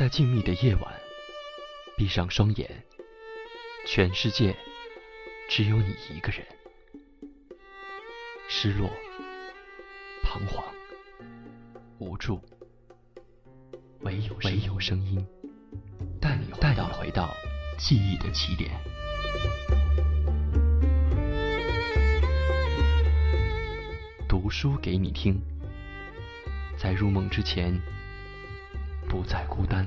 在静谧的夜晚，闭上双眼，全世界只有你一个人。失落、彷徨、无助，唯有唯有声音带你带你回到记忆的起点。读书给你听，在入梦之前。不再孤单。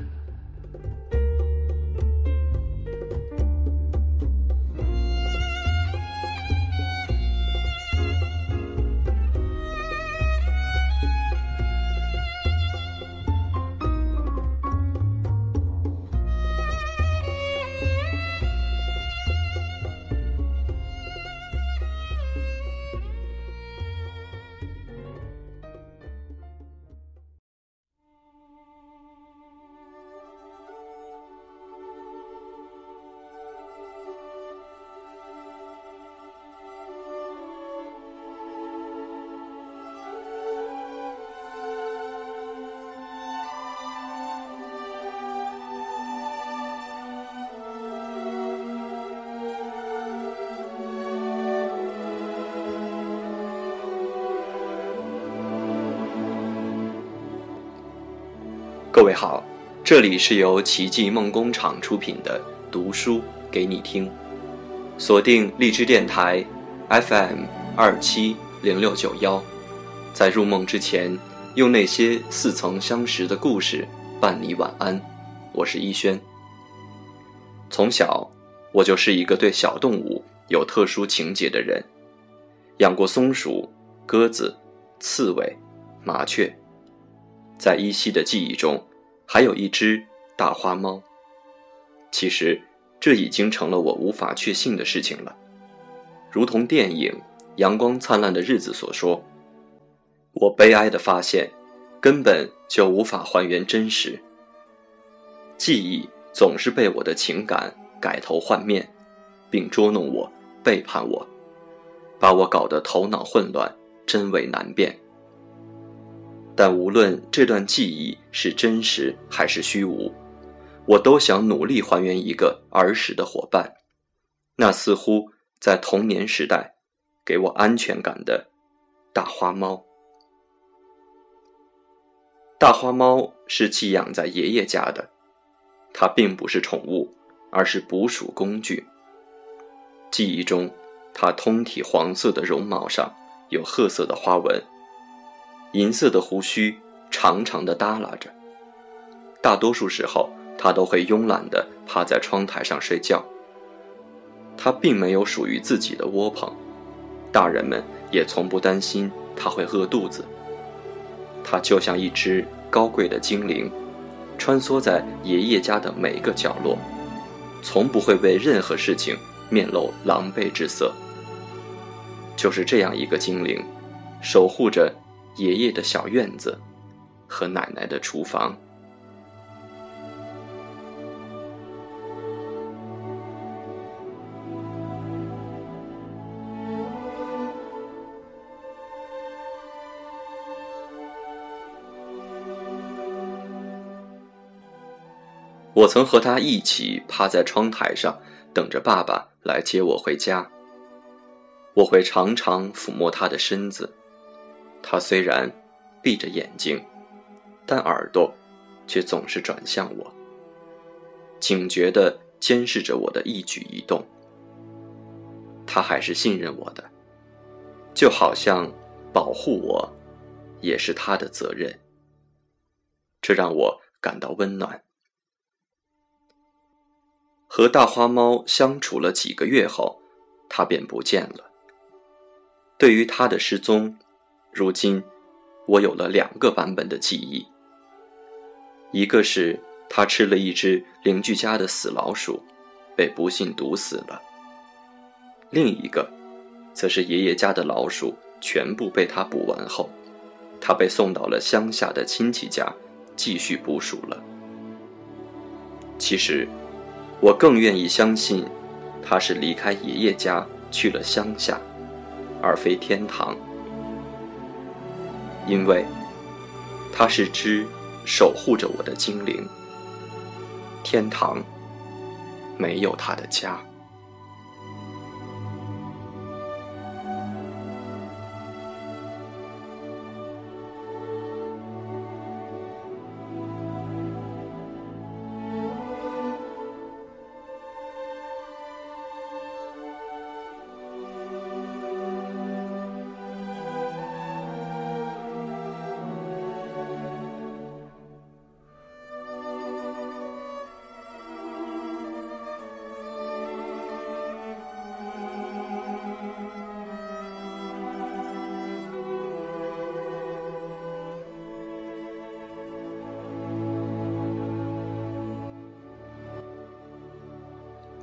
各位好，这里是由奇迹梦工厂出品的《读书给你听》，锁定荔枝电台 FM 二七零六九幺，在入梦之前，用那些似曾相识的故事伴你晚安。我是一轩。从小，我就是一个对小动物有特殊情节的人，养过松鼠、鸽子、刺猬、麻雀。在依稀的记忆中，还有一只大花猫。其实，这已经成了我无法确信的事情了。如同电影《阳光灿烂的日子》所说，我悲哀的发现，根本就无法还原真实。记忆总是被我的情感改头换面，并捉弄我、背叛我，把我搞得头脑混乱，真伪难辨。但无论这段记忆是真实还是虚无，我都想努力还原一个儿时的伙伴，那似乎在童年时代给我安全感的大花猫。大花猫是寄养在爷爷家的，它并不是宠物，而是捕鼠工具。记忆中，它通体黄色的绒毛上有褐色的花纹。银色的胡须长长的耷拉着，大多数时候他都会慵懒地趴在窗台上睡觉。他并没有属于自己的窝棚，大人们也从不担心他会饿肚子。他就像一只高贵的精灵，穿梭在爷爷家的每个角落，从不会为任何事情面露狼狈之色。就是这样一个精灵，守护着。爷爷的小院子和奶奶的厨房。我曾和他一起趴在窗台上，等着爸爸来接我回家。我会常常抚摸他的身子。他虽然闭着眼睛，但耳朵却总是转向我，警觉地监视着我的一举一动。他还是信任我的，就好像保护我也是他的责任。这让我感到温暖。和大花猫相处了几个月后，它便不见了。对于它的失踪，如今，我有了两个版本的记忆。一个是他吃了一只邻居家的死老鼠，被不幸毒死了；另一个，则是爷爷家的老鼠全部被他捕完后，他被送到了乡下的亲戚家继续捕鼠了。其实，我更愿意相信，他是离开爷爷家去了乡下，而非天堂。因为，它是只守护着我的精灵，天堂没有它的家。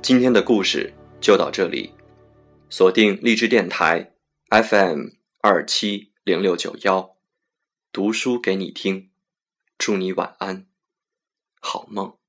今天的故事就到这里，锁定励志电台 FM 二七零六九幺，读书给你听，祝你晚安，好梦。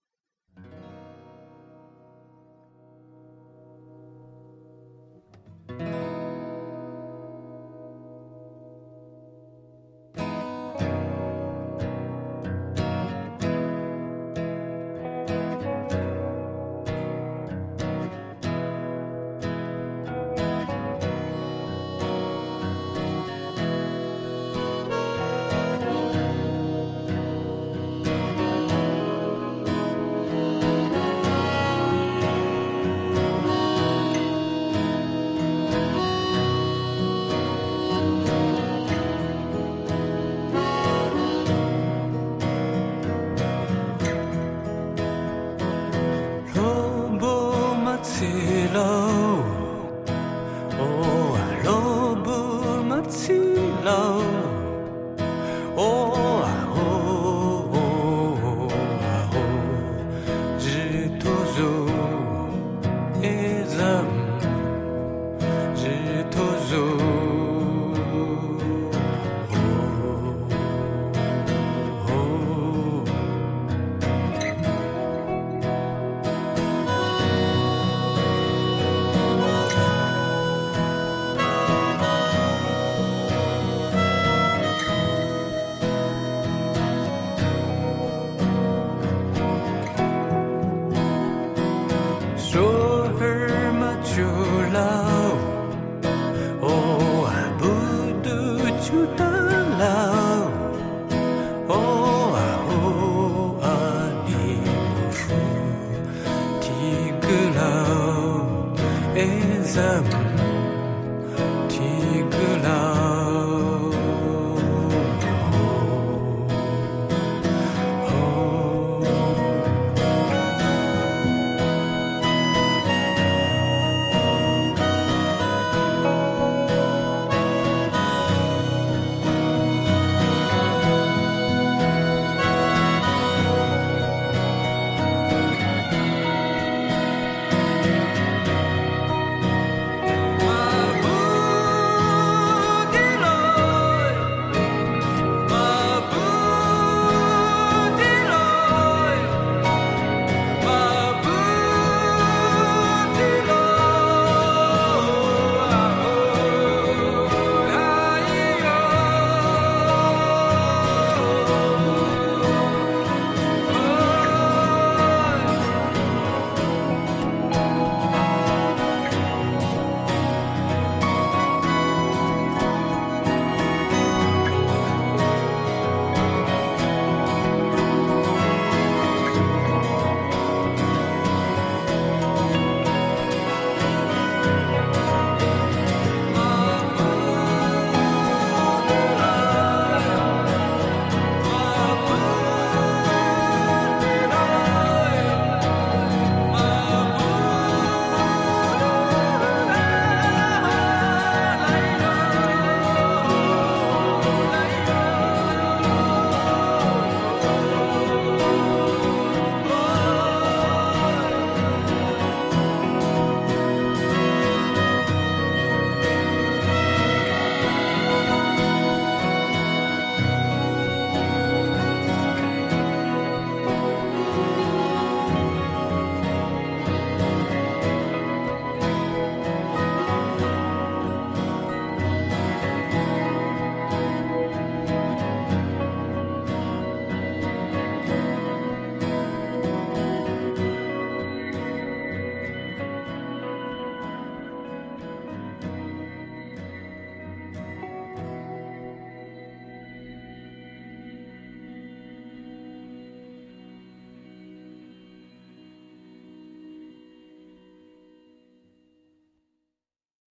time